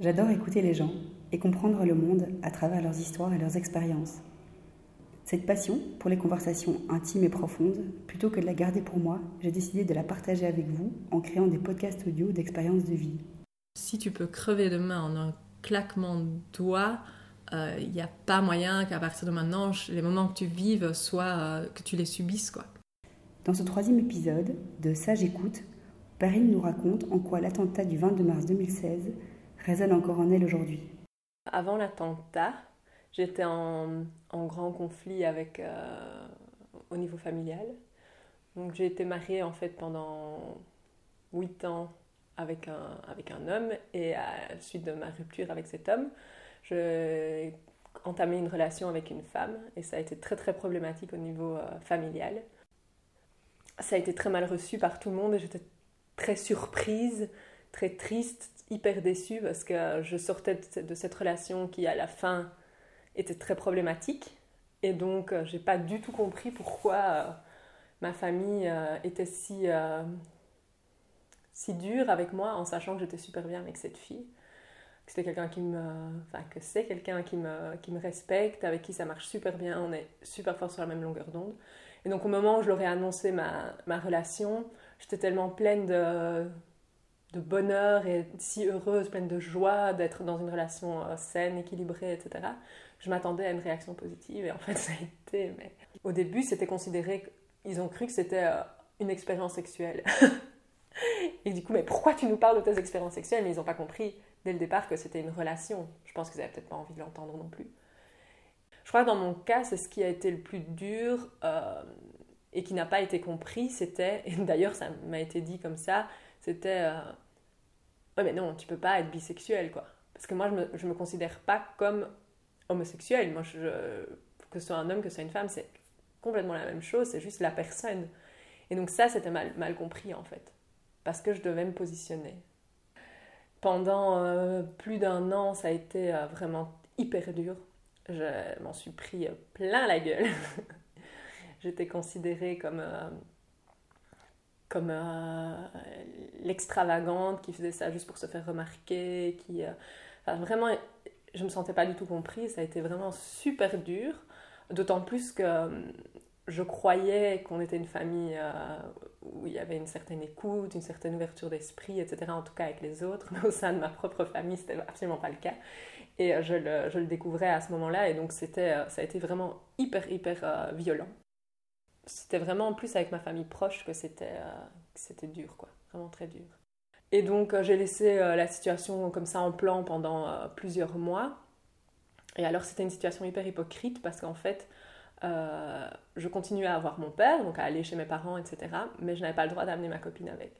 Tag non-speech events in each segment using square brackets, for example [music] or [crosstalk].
J'adore écouter les gens et comprendre le monde à travers leurs histoires et leurs expériences. Cette passion pour les conversations intimes et profondes, plutôt que de la garder pour moi, j'ai décidé de la partager avec vous en créant des podcasts audio d'expériences de vie. Si tu peux crever demain en un claquement de doigts, il euh, n'y a pas moyen qu'à partir de maintenant, les moments que tu vives soient euh, que tu les subisses. quoi. Dans ce troisième épisode de Sage écoute, Perrine nous raconte en quoi l'attentat du 22 mars 2016 résonne encore en elle aujourd'hui. Avant l'attentat, j'étais en, grand conflit avec, euh, au niveau familial. Donc j'ai été mariée en fait pendant 8 ans avec un, avec un homme et à la suite de ma rupture avec cet homme, j'ai entamé une relation avec une femme et ça a été très très problématique au niveau euh, familial. Ça a été très mal reçu par tout le monde et j'étais très surprise, très triste, hyper déçue parce que je sortais de cette relation qui à la fin était très problématique. Et donc euh, j'ai pas du tout compris pourquoi euh, ma famille était si si dure avec moi en sachant que j'étais super bien avec cette fille. Que c'était quelqu'un qui me que c'est quelqu'un qui me qui me respecte avec qui ça marche super bien on est super fort sur la même longueur d'onde. Et donc au moment où je leur ai annoncé ma, ma relation j'étais tellement pleine de de bonheur et si heureuse, pleine de joie d'être dans une relation euh, saine, équilibrée, etc. Je m'attendais à une réaction positive et en fait [laughs] ça a été... Mais... Au début c'était considéré, ils ont cru que c'était euh, une expérience sexuelle. [laughs] et du coup, mais pourquoi tu nous parles de tes expériences sexuelles? Mais ils n'ont pas compris dès le départ que c'était une relation. Je pense qu'ils n'avaient peut-être pas envie de l'entendre non plus. Je crois que dans mon cas, c'est ce qui a été le plus dur euh, et qui n'a pas été compris, c'était, et d'ailleurs ça m'a été dit comme ça, c'était euh, Ouais, mais non, tu peux pas être bisexuel, quoi. Parce que moi, je me, je me considère pas comme homosexuel. Moi, que ce soit un homme, que ce soit une femme, c'est complètement la même chose, c'est juste la personne. Et donc, ça, c'était mal, mal compris, en fait. Parce que je devais me positionner. Pendant euh, plus d'un an, ça a été euh, vraiment hyper dur. Je m'en suis pris euh, plein la gueule. [laughs] J'étais considérée comme, comme l'extravagante qui faisait ça juste pour se faire remarquer. Qui, vraiment, je me sentais pas du tout comprise. Ça a été vraiment super dur. D'autant plus que je croyais qu'on était une famille euh, où il y avait une certaine écoute, une certaine ouverture d'esprit, etc., en tout cas avec les autres, [laughs] mais au sein de ma propre famille, c'était absolument pas le cas. Et euh, je le, je le découvrais à ce moment-là, et donc c'était, euh, ça a été vraiment hyper, hyper violent. C'était vraiment plus avec ma famille proche que c'était, c'était dur, quoi, vraiment très dur. Et donc j'ai laissé la situation comme ça en plan pendant plusieurs mois. Et alors c'était une situation hyper hypocrite parce qu'en fait, euh, je continuais à avoir mon père, donc à aller chez mes parents, etc. Mais je n'avais pas le droit d'amener ma copine avec.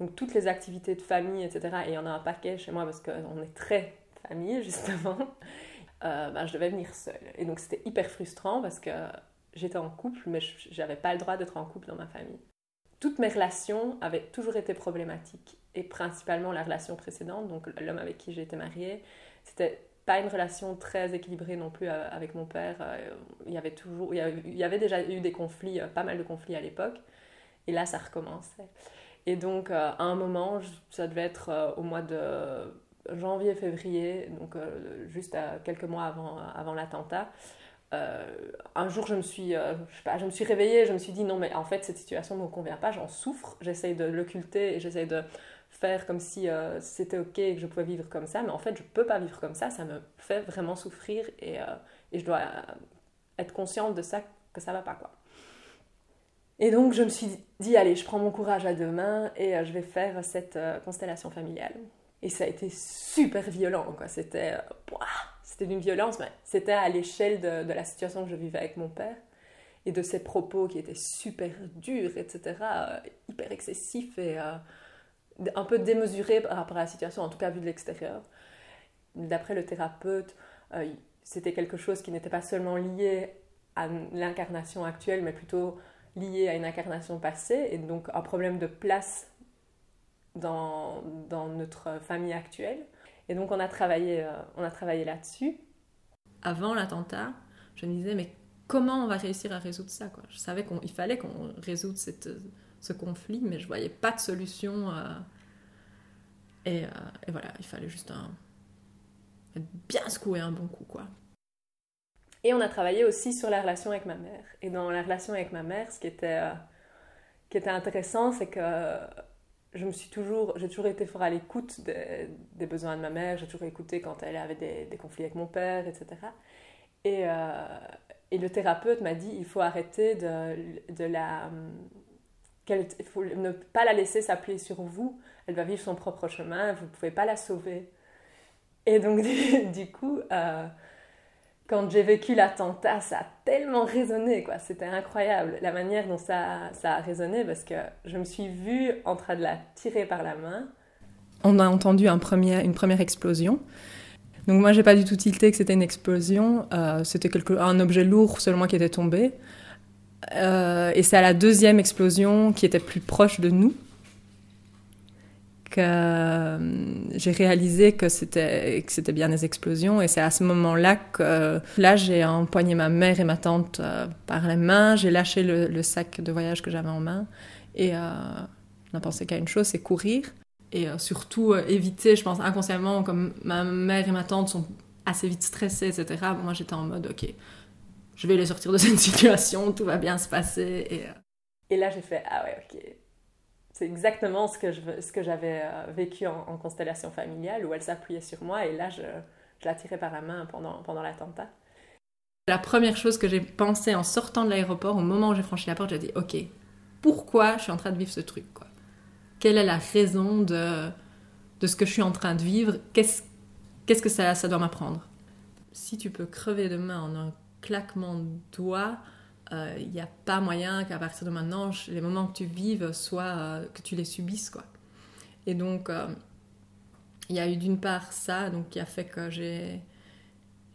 Donc toutes les activités de famille, etc. Et il y en a un paquet chez moi parce qu'on est très famille, [laughs] justement. Euh, ben, je devais venir seule. Et donc c'était hyper frustrant parce que j'étais en couple, mais je n'avais pas le droit d'être en couple dans ma famille. Toutes mes relations avaient toujours été problématiques. Et principalement la relation précédente, donc l'homme avec qui j'étais mariée, c'était pas une relation très équilibrée non plus euh, avec mon père. Euh, il y avait toujours, il y avait, déjà eu des conflits, euh, pas mal de conflits à l'époque. Et là, ça recommençait. Et donc, à un moment, ça devait être au mois de janvier-février, donc juste quelques mois avant l'attentat. Un jour, je me suis, je, sais pas, je me suis réveillée, je me suis dit non, mais en fait, cette situation ne me convient pas, j'en souffre, j'essaye de l'occulter et j'essaye de faire comme si euh, c'était ok et que je pouvais vivre comme ça, mais en fait je peux pas vivre comme ça, ça me fait vraiment souffrir et, euh, et je dois euh, être consciente de ça, que ça va pas quoi. Et donc je me suis dit, allez, je prends mon courage à deux mains et je vais faire cette constellation familiale. Et ça a été super violent, quoi. C'était, d'une violence, mais c'était à l'échelle de, la situation que je vivais avec mon père et de ses propos qui étaient super durs, etc., hyper excessifs et un peu démesuré par rapport à la situation, en tout cas vu de l'extérieur. D'après le thérapeute, euh, c'était quelque chose qui n'était pas seulement lié à l'incarnation actuelle, mais plutôt lié à une incarnation passée, et donc un problème de place dans notre famille actuelle. Et donc on a travaillé, euh, on a travaillé là-dessus. Avant l'attentat, je me disais, mais comment on va réussir à résoudre ça quoi? Je savais qu'il fallait qu'on résoudre cette, ce conflit, mais je voyais pas de solution. Euh, et, euh, et, voilà, il fallait juste un, bien secoué un bon coup, quoi. Et on a travaillé aussi sur la relation avec ma mère. Et dans la relation avec ma mère, ce qui était, euh, qui était intéressant, c'est que je me suis toujours, j'ai toujours été fort à l'écoute des, besoins de ma mère. J'ai toujours écouté quand elle avait des, conflits avec mon père, etc. Et, euh, et le thérapeute m'a dit, il faut arrêter de, de la, il faut ne pas la laisser s'appuyer sur vous. Elle va vivre son propre chemin. Vous ne pouvez pas la sauver. Et donc [laughs] du, coup. Euh, quand j'ai vécu l'attentat, ça a tellement résonné, quoi. C'était incroyable la manière dont ça, ça a résonné parce que je me suis vue en train de la tirer par la main. On a entendu un premier, une première explosion. Donc moi, j'ai pas du tout tilté que c'était une explosion. Euh, c'était un objet lourd seulement qui était tombé. Euh, et c'est à la deuxième explosion qui était plus proche de nous que euh, j'ai réalisé que c'était que c'était bien des explosions et c'est à ce moment-là que là j'ai empoigné ma mère et ma tante euh, par les mains, j'ai lâché le, sac de voyage que j'avais en main et euh, on a pensé qu'à une chose, c'est courir et surtout éviter, je pense inconsciemment comme ma mère et ma tante sont assez vite stressées, etc. moi j'étais en mode ok, je vais les sortir de cette [laughs] situation, tout va bien se passer et et là j'ai fait ah ouais ok c'est exactement ce que, je, ce que j'avais euh, vécu en, constellation familiale, où elle s'appuyait sur moi et là, je, je la tirais par la main pendant, pendant l'attentat. La première chose que j'ai pensé en sortant de l'aéroport, au moment où j'ai franchi la porte, j'ai dit Ok, pourquoi je suis en train de vivre ce truc quoi? Quelle est la raison de, de ce que je suis en train de vivre? Qu'est-ce, qu'est-ce que ça, ça doit m'apprendre? Si tu peux crever demain en un claquement de doigts, il euh, n'y a pas moyen qu'à partir de maintenant, les moments que tu vives soient euh, que tu les subisses quoi. Et donc euh, il y a eu d'une part ça, donc qui a fait que j'ai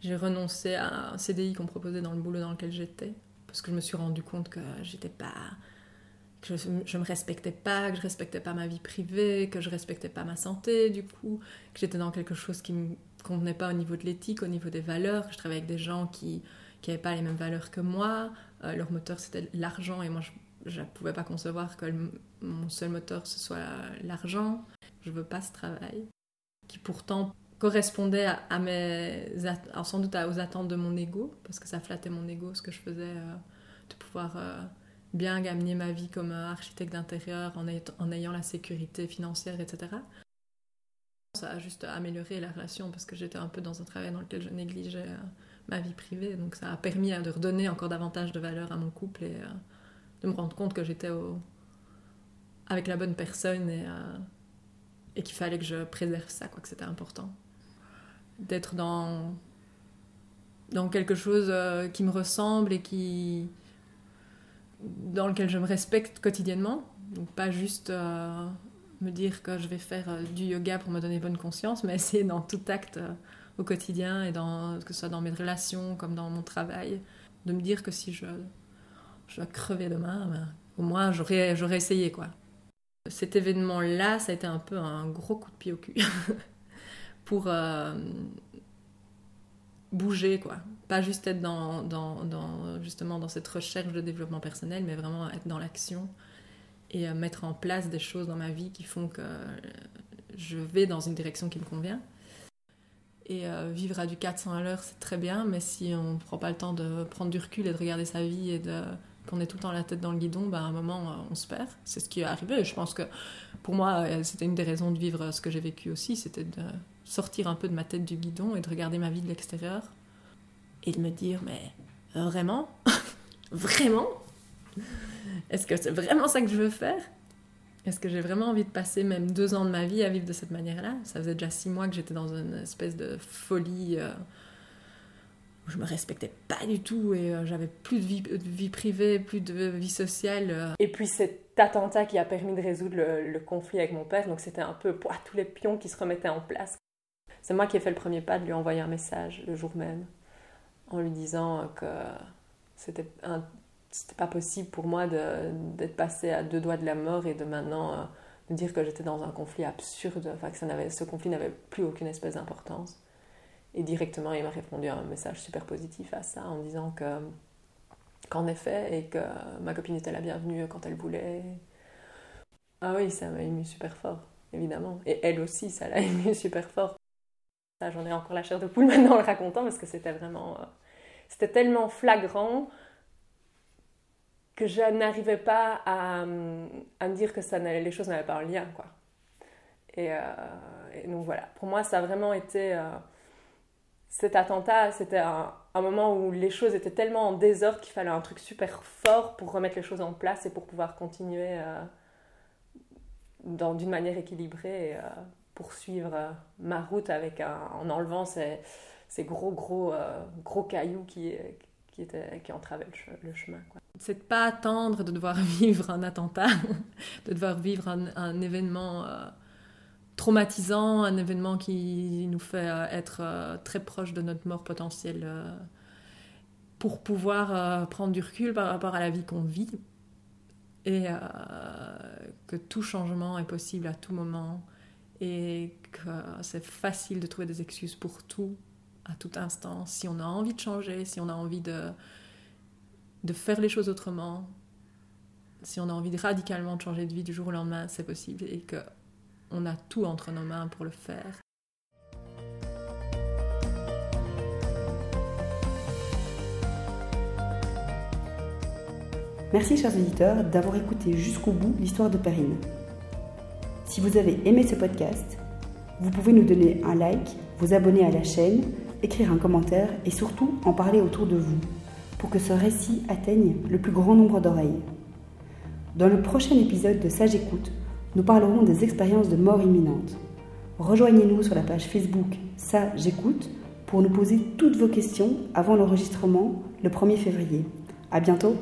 j'ai renoncé à un CDI qu'on proposait dans le boulot dans lequel j'étais parce que je me suis rendu compte que j'étais pas que je, je me respectais pas, que je respectais pas ma vie privée, que je respectais pas ma santé du coup, que j'étais dans quelque chose qui me convenait pas au niveau de l'éthique, au niveau des valeurs, que je travaillais avec des gens qui qui n'avaient pas les mêmes valeurs que moi. Euh, leur moteur, c'était l'argent, et moi, je ne pouvais pas concevoir que mon seul moteur, ce soit l'argent. Je veux pas ce travail, qui pourtant correspondait à, mes, sans doute aux attentes de mon ego, parce que ça flattait mon ego, ce que je faisais, euh, de pouvoir euh, bien gagner ma vie comme architecte d'intérieur en, en, ayant la sécurité financière, etc. Ça a juste amélioré la relation, parce que j'étais un peu dans un travail dans lequel je négligeais ma vie privée. Donc ça a permis de redonner encore davantage de valeur à mon couple et euh, de me rendre compte que j'étais avec la bonne personne et, euh, et qu'il fallait que je préserve ça, quoi, que c'était important. D'être dans, dans quelque chose euh, qui me ressemble et qui dans lequel je me respecte quotidiennement. Donc pas juste me dire que je vais faire du yoga pour me donner bonne conscience, mais essayer dans tout acte au quotidien, et dans, que ce soit dans mes relations comme dans mon travail, de me dire que si je, je dois crever demain, ben, au moins j'aurais, j'aurais essayé. quoi. Cet événement-là, ça a été un peu un gros coup de pied au cul [laughs] pour euh, bouger, quoi. Pas juste être dans, dans, dans, justement dans cette recherche de développement personnel, mais vraiment être dans l'action et euh, mettre en place des choses dans ma vie qui font que je vais dans une direction qui me convient. Et euh, vivre à du 400 à l'heure, c'est très bien, mais si on ne prend pas le temps de prendre du recul et de regarder sa vie et de qu'on est tout le temps la tête dans le guidon, bah, à un moment, euh, on se perd. C'est ce qui est arrivé. Je pense que pour moi, euh, c'était une des raisons de vivre ce que j'ai vécu aussi, c'était de sortir un peu de ma tête du guidon et de regarder ma vie de l'extérieur et de me dire, mais vraiment? [laughs] Vraiment? Est-ce que c'est vraiment ça que je veux faire? Est-ce que j'ai vraiment envie de passer même deux ans de ma vie à vivre de cette manière-là? Ça faisait déjà six mois que j'étais dans une espèce de folie euh, où je me respectais pas du tout et euh, j'avais plus de vie, privée, plus de vie sociale. Euh. Et puis cet attentat qui a permis de résoudre le, conflit avec mon père, donc c'était un peu pour tous les pions qui se remettaient en place. C'est moi qui ai fait le premier pas de lui envoyer un message le jour même en lui disant que c'était un c'était pas possible pour moi d'être passé à deux doigts de la mort et de maintenant euh, de dire que j'étais dans un conflit absurde, enfin que ça ce conflit n'avait plus aucune espèce d'importance. Et directement, il m'a répondu un message super positif à ça en disant que qu'en effet, et que ma copine était la bienvenue quand elle voulait. Ah oui, ça m'a ému super fort, évidemment. Et elle aussi, ça l'a [laughs] ému super fort. J'en ai encore la chair de poule [laughs] maintenant en le racontant parce que c'était vraiment. Euh, c'était tellement flagrant que je n'arrivais pas à, me dire que ça les choses n'avaient pas un lien, quoi. Et, euh, donc voilà, pour moi, ça a vraiment été. Euh, cet attentat, c'était un, moment où les choses étaient tellement en désordre qu'il fallait un truc super fort pour remettre les choses en place et pour pouvoir continuer d'une manière équilibrée. Et, poursuivre euh, ma route avec en enlevant ces, gros, gros, euh, gros cailloux qui, qui, étaient, qui entravaient le, chemin. C'est de pas attendre de devoir [laughs] vivre un attentat, de devoir vivre un, événement euh, traumatisant, un événement qui nous fait être très proche de notre mort potentielle pour pouvoir prendre du recul par rapport à la vie qu'on vit et que tout changement est possible à tout moment et que c'est facile de trouver des excuses pour tout, à tout instant. Si on a envie de changer, si on a envie de, de faire les choses autrement, si on a envie de radicalement de changer de vie du jour au lendemain, c'est possible et que on a tout entre nos mains pour le faire. Merci chers auditeurs d'avoir écouté jusqu'au bout l'histoire de Perrine. Si vous avez aimé ce podcast, vous pouvez nous donner un like, vous abonner à la chaîne, écrire un commentaire et surtout en parler autour de vous pour que ce récit atteigne le plus grand nombre d'oreilles. Dans le prochain épisode de Sage Écoute, nous parlerons des expériences de mort imminente. Rejoignez-nous sur la page Facebook Ça j'écoute pour nous poser toutes vos questions avant l'enregistrement le 1er février. À bientôt!